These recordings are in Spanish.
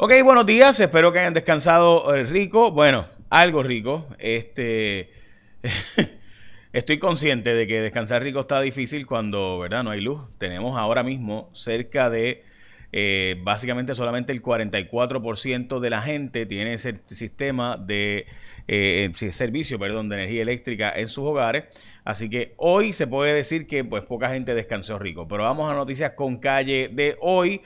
Ok, buenos días. Espero que hayan descansado eh, rico. Bueno, algo rico. Este. Estoy consciente de que descansar rico está difícil cuando, ¿verdad? No hay luz. Tenemos ahora mismo cerca de. Eh, básicamente solamente el 44% de la gente tiene ese sistema de eh, servicio perdón, de energía eléctrica en sus hogares. Así que hoy se puede decir que pues poca gente descansó rico. Pero vamos a noticias con calle de hoy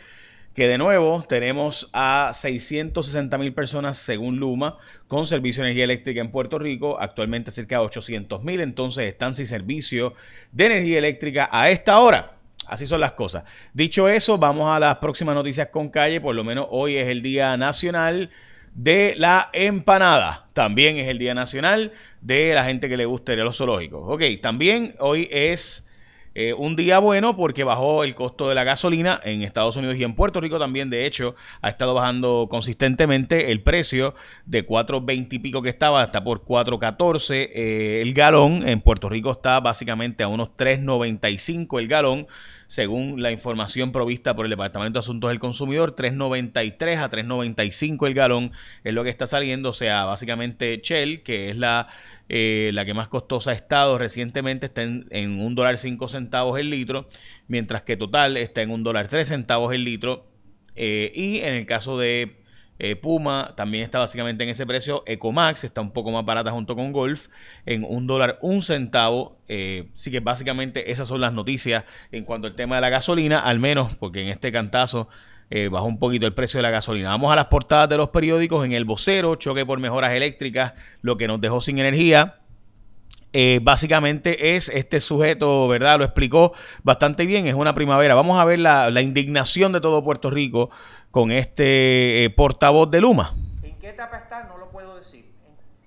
que de nuevo tenemos a 660 mil personas según Luma con servicio de energía eléctrica en Puerto Rico, actualmente cerca de 800 mil, entonces están sin servicio de energía eléctrica a esta hora. Así son las cosas. Dicho eso, vamos a las próximas noticias con calle, por lo menos hoy es el Día Nacional de la Empanada. También es el Día Nacional de la gente que le gusta los zoológicos. Ok, también hoy es eh, un día bueno porque bajó el costo de la gasolina en Estados Unidos y en Puerto Rico también, de hecho, ha estado bajando consistentemente el precio de 4.20 y pico que estaba hasta por 4.14 eh, el galón. En Puerto Rico está básicamente a unos 3.95 el galón según la información provista por el Departamento de Asuntos del Consumidor, 3.93 a 3.95 el galón es lo que está saliendo, o sea, básicamente Shell, que es la eh, la que más costosa ha estado recientemente está en, un dólar cinco centavos el litro, mientras que Total está en un dólar tres centavos el litro. Eh, y en el caso de eh, Puma también está básicamente en ese precio. Ecomax está un poco más barata junto con Golf en un dólar un centavo. así que básicamente esas son las noticias en cuanto al tema de la gasolina, al menos porque en este cantazo eh, bajó un poquito el precio de la gasolina. Vamos a las portadas de los periódicos. En el vocero, choque por mejoras eléctricas, lo que nos dejó sin energía. Eh, básicamente es este sujeto, ¿verdad? Lo explicó bastante bien, es una primavera. Vamos a ver la, indignación de todo Puerto Rico con este eh, portavoz de Luma. ¿En qué etapa está? No lo puedo decir.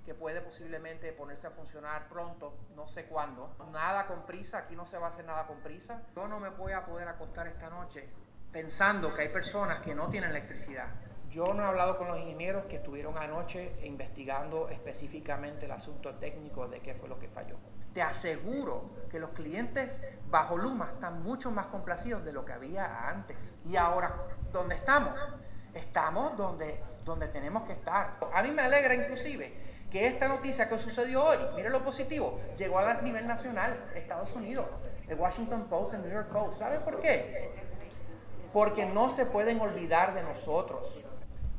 Que puede posiblemente ponerse a funcionar pronto, no sé cuándo. Nada con prisa, aquí no se va a hacer nada con prisa. Yo no me voy a poder acostar esta noche pensando que hay personas que no tienen electricidad. Yo no he hablado con los ingenieros que estuvieron anoche investigando específicamente el asunto técnico de qué fue lo que falló. Te aseguro que los clientes bajo Luma están mucho más complacidos de lo que había antes. Y ahora, ¿dónde estamos? Estamos donde, donde tenemos que estar. A mí me alegra inclusive que esta noticia que sucedió hoy, mire lo positivo, llegó a nivel nacional, Estados Unidos, el Washington Post, el New York Post. ¿Sabe por qué? porque no se pueden olvidar de nosotros.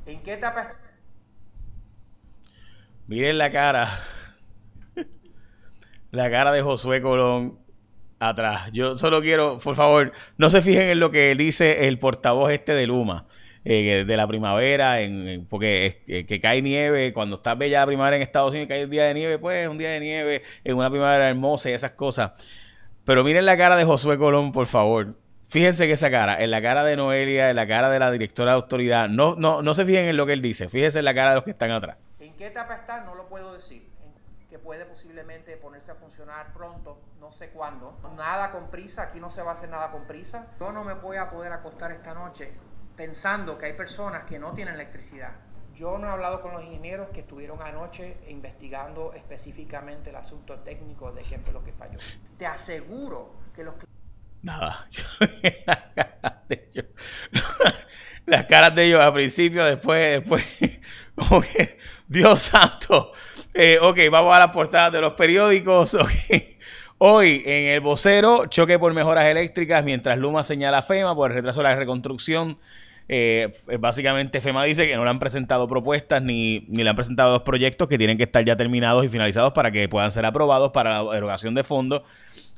¿En qué etapa Miren la cara. la cara de Josué Colón atrás. Yo solo quiero, por favor, no se fijen en lo que dice el portavoz este de Luma. Eh, de la primavera, en, porque que cae nieve, cuando está bella la primavera en Estados Unidos, cae un día de nieve, pues un día de nieve, en una primavera hermosa y esas cosas. Pero miren la cara de Josué Colón, por favor. Fíjense que esa cara, en la cara de Noelia, en la cara de la directora de autoridad, no, no, no se fijen en lo que él dice, fíjense en la cara de los que están atrás. ¿En qué etapa está? No lo puedo decir. Que puede posiblemente ponerse a funcionar pronto, no sé cuándo. Nada con prisa, aquí no se va a hacer nada con prisa. Yo no me voy a poder acostar esta noche pensando que hay personas que no tienen electricidad. Yo no he hablado con los ingenieros que estuvieron anoche investigando específicamente el asunto técnico de qué fue lo que falló. Te aseguro que los Nada. Las caras de ellos al principio, después, después, como Dios santo. Eh, ok, vamos a la portada de los periódicos. Hoy en el vocero, choque por mejoras eléctricas mientras Luma señala FEMA por el retraso de la reconstrucción. Eh, básicamente FEMA dice que no le han presentado propuestas ni, ni, le han presentado dos proyectos que tienen que estar ya terminados y finalizados para que puedan ser aprobados para la erogación de fondos.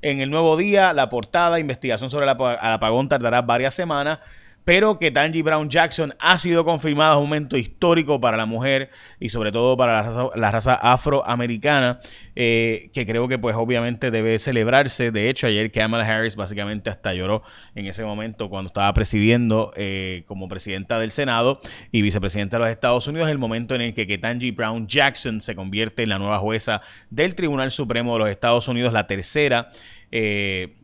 En el nuevo día, la portada, investigación sobre el apagón tardará varias semanas pero que Tangy Brown Jackson ha sido confirmada un momento histórico para la mujer y sobre todo para la raza, afroamericana, eh, que creo que pues obviamente debe celebrarse. De hecho, ayer Kamala Harris básicamente hasta lloró en ese momento cuando estaba presidiendo eh, como presidenta del Senado y vicepresidenta de los Estados Unidos, el momento en el que Ketanji Brown Jackson se convierte en la nueva jueza del Tribunal Supremo de los Estados Unidos, la tercera. Eh,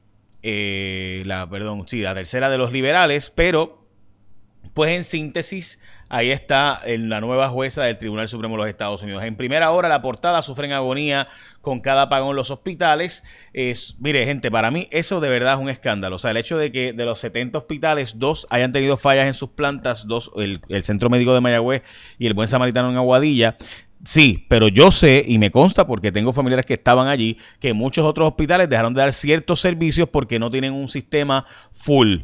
eh, la, perdón, sí, la tercera de los liberales, pero pues en síntesis, Ahí está la nueva jueza del Tribunal Supremo de los Estados Unidos. En primera hora, la portada sufren agonía con cada apagón en los hospitales. Es, mire, gente, para mí eso de verdad es un escándalo. O sea, el hecho de que de los 70 hospitales, dos hayan tenido fallas en sus plantas, dos, el, el Centro Médico de Mayagüez y el Buen Samaritano en Aguadilla, Sí, pero yo sé y me consta porque tengo familiares que estaban allí que muchos otros hospitales dejaron de dar ciertos servicios porque no tienen un sistema full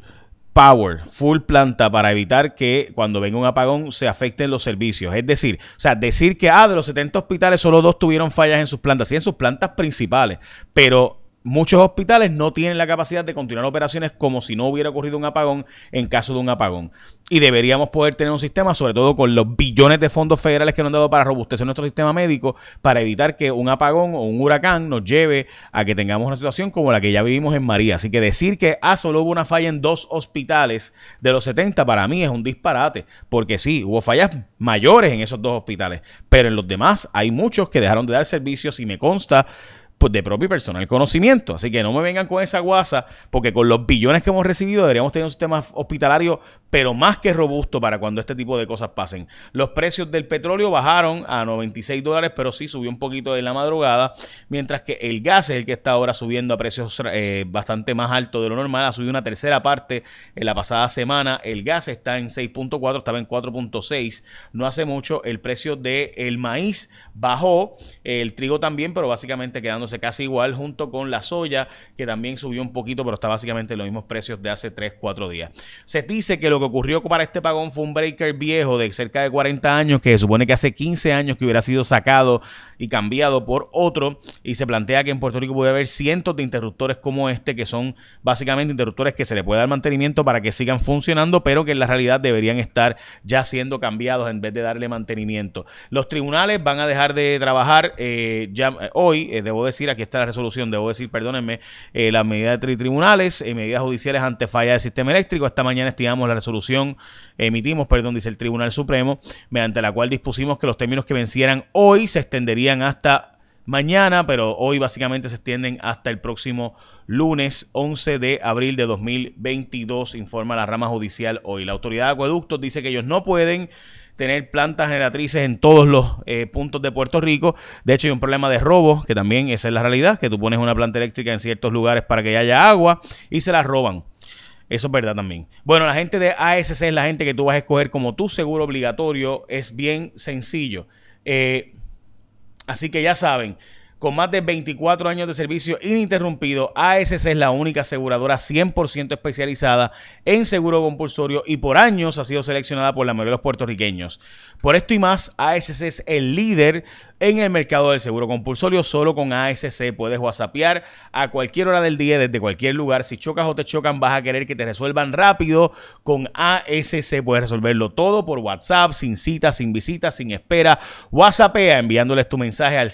power, full planta para evitar que cuando venga un apagón se afecten los servicios. Es decir, o sea, decir que ah, de los 70 hospitales solo dos tuvieron fallas en sus plantas, sí en sus plantas principales, pero Muchos hospitales no tienen la capacidad de continuar operaciones como si no hubiera ocurrido un apagón en caso de un apagón. Y deberíamos poder tener un sistema, sobre todo con los billones de fondos federales que nos han dado para robustecer nuestro sistema médico, para evitar que un apagón o un huracán nos lleve a que tengamos una situación como la que ya vivimos en María. Así que decir que ah, solo hubo una falla en dos hospitales de los 70 para mí es un disparate, porque sí, hubo fallas mayores en esos dos hospitales, pero en los demás hay muchos que dejaron de dar servicios y me consta pues, de propio y personal conocimiento. Así que no me vengan con esa guasa, porque con los billones que hemos recibido deberíamos tener un sistema hospitalario, pero más que robusto para cuando este tipo de cosas pasen. Los precios del petróleo bajaron a 96 dólares, pero sí subió un poquito en la madrugada, mientras que el gas es el que está ahora subiendo a precios eh, bastante más altos de lo normal. Ha subido una tercera parte en la pasada semana. El gas está en 6.4, estaba en 4.6. No hace mucho el precio del maíz bajó, el trigo también, pero básicamente quedando casi igual junto con la soya, que también subió un poquito, pero está básicamente en los mismos precios de hace 3, 4 días. Se dice que lo que ocurrió para este pagón fue un breaker viejo de cerca de 40 años, que se supone que hace 15 años que hubiera sido sacado y cambiado por otro, y se plantea que en Puerto Rico puede haber cientos de interruptores como este, que son básicamente interruptores que se le puede dar mantenimiento para que sigan funcionando, pero que en la realidad deberían estar ya siendo cambiados en vez de darle mantenimiento. Los tribunales van a dejar de trabajar eh, ya eh, hoy, eh, debo decir, aquí está la resolución, debo decir, perdónenme, eh, las medidas de tribunales, eh, medidas judiciales ante falla del sistema eléctrico. Esta mañana estimamos la resolución, emitimos, perdón, dice el Tribunal Supremo, mediante la cual dispusimos que los términos que vencieran hoy se extenderían hasta mañana, pero hoy básicamente se extienden hasta el próximo lunes 11 de abril de 2022, informa la rama judicial hoy. La autoridad de acueductos dice que ellos no pueden tener plantas generatrices en todos los eh, puntos de Puerto Rico. De hecho, hay un problema de robo, que también esa es la realidad, que tú pones una planta eléctrica en ciertos lugares para que haya agua y se la roban. Eso es verdad también. Bueno, la gente de ASC es la gente que tú vas a escoger como tu seguro obligatorio. Es bien sencillo. Eh, así que ya saben, con más de 24 años de servicio ininterrumpido, ASC es la única aseguradora 100% especializada en seguro compulsorio y por años ha sido seleccionada por la mayoría de los puertorriqueños. Por esto y más, ASC es el líder en el mercado del seguro compulsorio. Solo con ASC puedes whatsappear a cualquier hora del día desde cualquier lugar. Si chocas o te chocan, vas a querer que te resuelvan rápido. Con ASC puedes resolverlo todo por WhatsApp, sin cita, sin visita, sin espera. WhatsAppea enviándoles tu mensaje al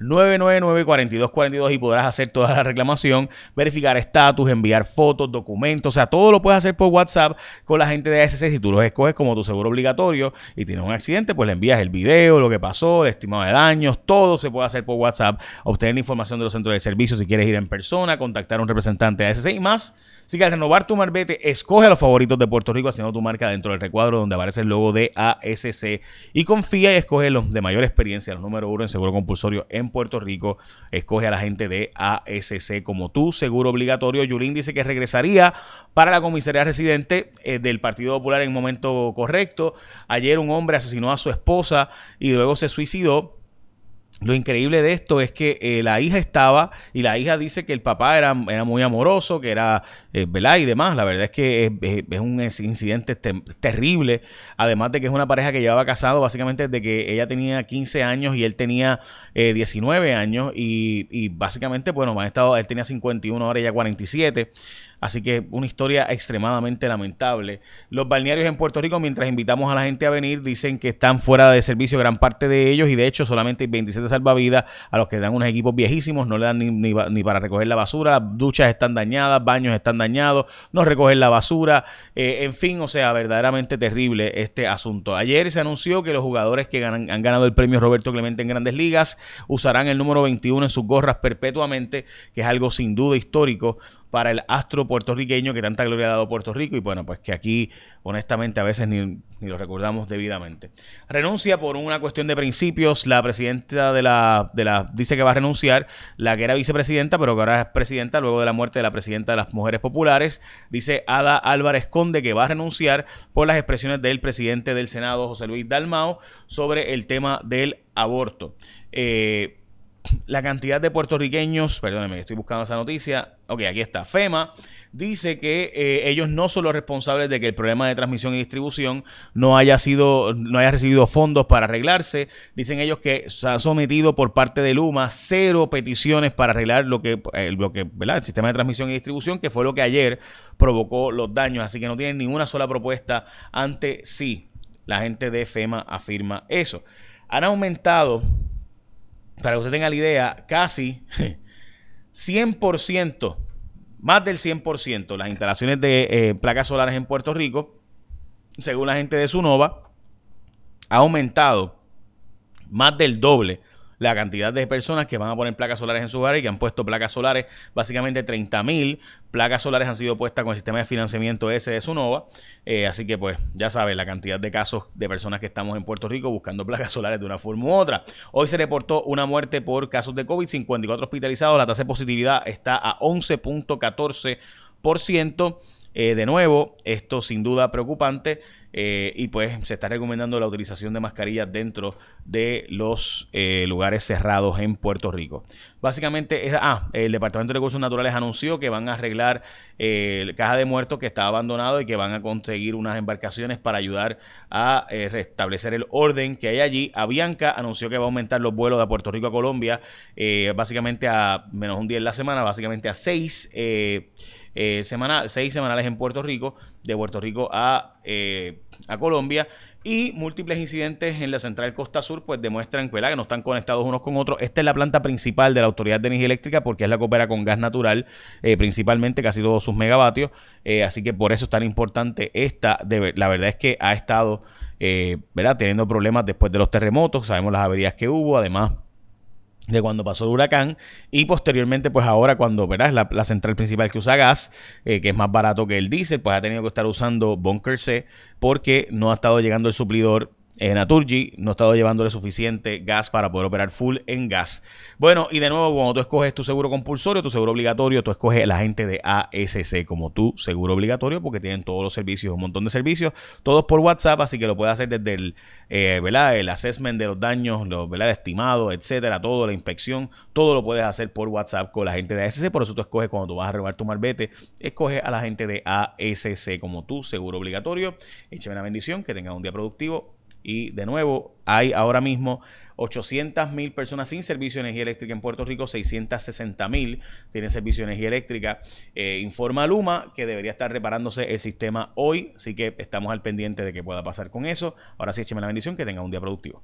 787-999-4242 y podrás hacer toda la reclamación, verificar estatus, enviar fotos, documentos. O sea, todo lo puedes hacer por WhatsApp con la gente de ASC. Si tú los escoges como tu seguro obligatorio y tienes un accidente, pues le envías el video, lo que pasó estimado de daños, todo se puede hacer por WhatsApp, obtener información de los centros de servicio si quieres ir en persona, contactar a un representante de ASC y más. Así que al renovar tu marbete, escoge a los favoritos de Puerto Rico haciendo tu marca dentro del recuadro donde aparece el logo de ASC y confía y escoge los de mayor experiencia, los número uno en seguro compulsorio en Puerto Rico. Escoge a la gente de ASC como tu seguro obligatorio. Yulín dice que regresaría para la comisaría residente eh, del Partido Popular en momento correcto. Ayer un hombre asesinó a su esposa y luego se suicidó. Lo increíble de esto es que eh, la hija estaba y la hija dice que el papá era, era muy amoroso, que era, eh, ¿verdad? Y demás. La verdad es que es, un incidente terrible. Además de que es una pareja que llevaba casado básicamente desde que ella tenía 15 años y él tenía 19 eh, años. Y, y básicamente, bueno, han estado, él tenía 51, ahora ella 47. Así que una historia extremadamente lamentable. Los balnearios en Puerto Rico, mientras invitamos a la gente a venir, dicen que están fuera de servicio gran parte de ellos y de hecho solamente hay 27 salvavidas a los que dan unos equipos viejísimos, no le dan ni, para recoger la basura, duchas están dañadas, baños están dañados, no recogen la basura, eh, en fin, o sea, verdaderamente terrible este asunto. Ayer se anunció que los jugadores que han ganado el premio Roberto Clemente en grandes ligas usarán el número 21 en sus gorras perpetuamente, que es algo sin duda histórico para el astro puertorriqueño que tanta gloria ha dado Puerto Rico y bueno, pues que aquí honestamente a veces ni, lo recordamos debidamente. Renuncia por una cuestión de principios, la presidenta de la, de la, dice que va a renunciar, la que era vicepresidenta, pero que ahora es presidenta luego de la muerte de la presidenta de las mujeres populares, dice Ada Álvarez Conde que va a renunciar por las expresiones del presidente del Senado, José Luis Dalmao, sobre el tema del aborto. Eh, la cantidad de puertorriqueños, perdónenme, estoy buscando esa noticia. Ok, aquí está. FEMA dice que eh, ellos no son los responsables de que el problema de transmisión y distribución no haya sido, no haya recibido fondos para arreglarse. Dicen ellos que se ha sometido por parte de Luma cero peticiones para arreglar lo que, eh, lo que, ¿verdad? El sistema de transmisión y distribución, que fue lo que ayer provocó los daños. Así que no tienen ninguna sola propuesta ante sí. La gente de FEMA afirma eso. Han aumentado para que usted tenga la idea, casi 100%, más del 100%, las instalaciones de eh, placas solares en Puerto Rico, según la gente de Sunova, ha aumentado más del doble la cantidad de personas que van a poner placas solares en su hogares y que han puesto placas solares, básicamente 30 mil placas solares han sido puestas con el sistema de financiamiento ese de Sunova. Eh, así que pues ya saben la cantidad de casos de personas que estamos en Puerto Rico buscando placas solares de una forma u otra. Hoy se reportó una muerte por casos de COVID, 54 hospitalizados, la tasa de positividad está a 11.14%. Eh, de nuevo, esto sin duda preocupante. Eh, y pues se está recomendando la utilización de mascarillas dentro de los eh, lugares cerrados en Puerto Rico. Básicamente, ah, el Departamento de Recursos Naturales anunció que van a arreglar el caja de muertos que está abandonado y que van a conseguir unas embarcaciones para ayudar a restablecer el orden que hay allí. Avianca anunció que va a aumentar los vuelos de Puerto Rico a Colombia, básicamente a menos un día en la semana, básicamente a seis eh, seis semanales en Puerto Rico, de Puerto Rico a, eh, a Colombia. Y múltiples incidentes en la central Costa Sur pues demuestran que no están conectados unos con otros. Esta es la planta principal de la Autoridad de Energía Eléctrica porque es la que opera con gas natural, eh, principalmente casi todos sus megavatios. Eh, así que por eso es tan importante esta. la verdad es que ha estado ¿verdad? teniendo problemas después de los terremotos. Sabemos las averías que hubo. Además, de cuando pasó el huracán y posteriormente pues ahora cuando verás la, central principal que usa gas eh, que es más barato que el diésel pues ha tenido que estar usando bunker C porque no ha estado llegando el suplidor eh, Naturgy no ha estado llevándole suficiente gas para poder operar full en gas. Bueno, y de nuevo, cuando tú escoges tu seguro compulsorio, tu seguro obligatorio, tú escoges la gente de ASC como tu seguro obligatorio porque tienen todos los servicios, un montón de servicios, todos por WhatsApp, así que lo puedes hacer desde el, eh, ¿verdad? el assessment de los daños, los, ¿verdad? el estimado, etcétera, todo, la inspección, todo lo puedes hacer por WhatsApp con la gente de ASC. Por eso tú escoges cuando tú vas a renovar tu marbete, escoge a la gente de ASC como tu seguro obligatorio. Écheme la bendición, que tengas un día productivo y de nuevo, hay ahora mismo 800 mil personas sin servicio de energía eléctrica en Puerto Rico, 660 mil tienen servicio de energía eléctrica. Eh, informa Luma que debería estar reparándose el sistema hoy, así que estamos al pendiente de qué pueda pasar con eso. Ahora sí, écheme la bendición, que tenga un día productivo.